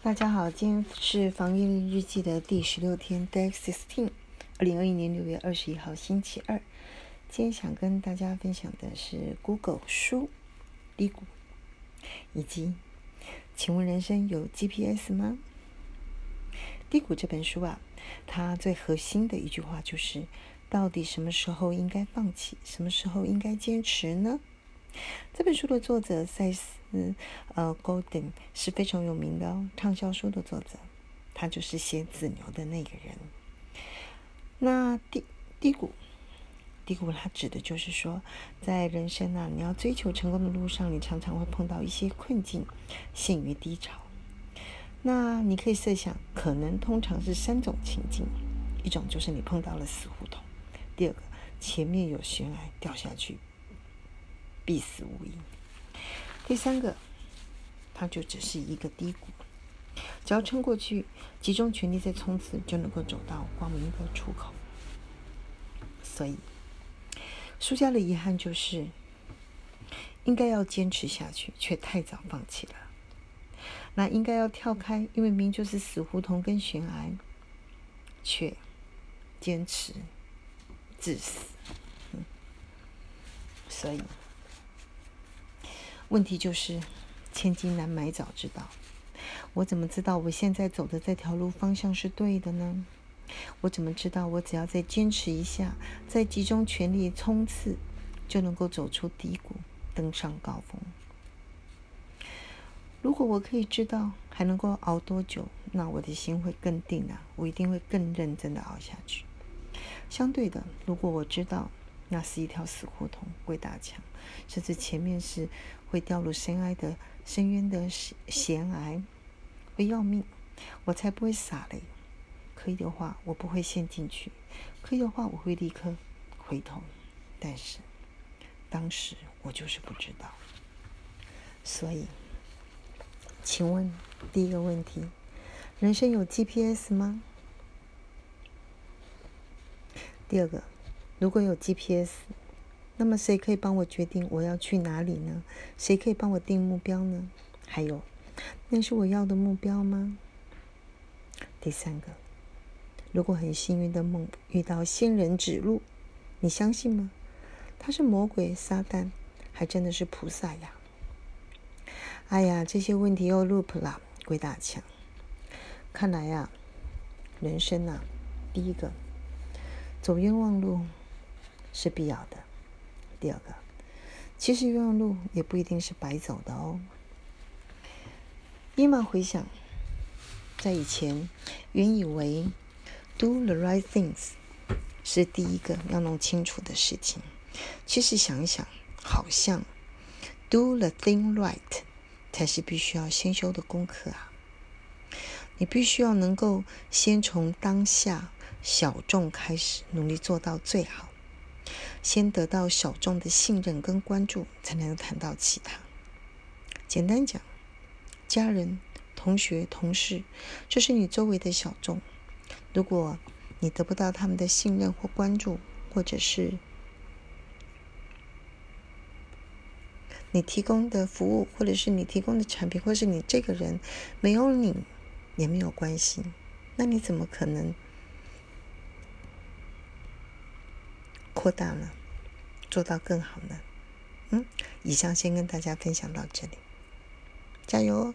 大家好，今天是防疫日记的第十六天，Day Sixteen，二零二一年六月二十一号，星期二。今天想跟大家分享的是 Google 书低谷，以及请问人生有 GPS 吗？低谷这本书啊，它最核心的一句话就是：到底什么时候应该放弃，什么时候应该坚持呢？这本书的作者塞斯呃 Golden 是非常有名的，畅销书的作者，他就是写子牛的那个人。那低低谷，低谷它指的就是说，在人生啊，你要追求成功的路上，你常常会碰到一些困境，陷于低潮。那你可以设想，可能通常是三种情境：一种就是你碰到了死胡同；第二个，前面有悬崖掉下去。必死无疑。第三个，它就只是一个低谷，只要撑过去，集中全力再冲刺，就能够走到光明的出口。所以，输家的遗憾就是，应该要坚持下去，却太早放弃了。那应该要跳开，因为明就是死胡同跟悬崖，却坚持至死。所以。问题就是，千金难买早知道。我怎么知道我现在走的这条路方向是对的呢？我怎么知道我只要再坚持一下，再集中全力冲刺，就能够走出低谷，登上高峰？如果我可以知道还能够熬多久，那我的心会更定啊！我一定会更认真的熬下去。相对的，如果我知道那是一条死胡同、鬼打墙，甚至前面是……会掉入深爱的深渊的险崖，会要命，我才不会傻嘞。可以的话，我不会陷进去；可以的话，我会立刻回头。但是当时我就是不知道。所以，请问第一个问题：人生有 GPS 吗？第二个，如果有 GPS？那么谁可以帮我决定我要去哪里呢？谁可以帮我定目标呢？还有，那是我要的目标吗？第三个，如果很幸运的梦遇到仙人指路，你相信吗？他是魔鬼撒旦，还真的是菩萨呀？哎呀，这些问题又 loop 了，鬼打墙。看来呀，人生呐，第一个走冤枉路是必要的。第二个，其实冤枉路也不一定是白走的哦。立马回想，在以前，原以为 do the right things 是第一个要弄清楚的事情。其实想一想，好像 do the thing right 才是必须要先修的功课啊。你必须要能够先从当下小众开始，努力做到最好。先得到小众的信任跟关注，才能谈到其他。简单讲，家人、同学、同事，就是你周围的小众。如果你得不到他们的信任或关注，或者是你提供的服务，或者是你提供的产品，或是你这个人没有你也没有关系，那你怎么可能？扩大了，做到更好呢。嗯，以上先跟大家分享到这里，加油哦！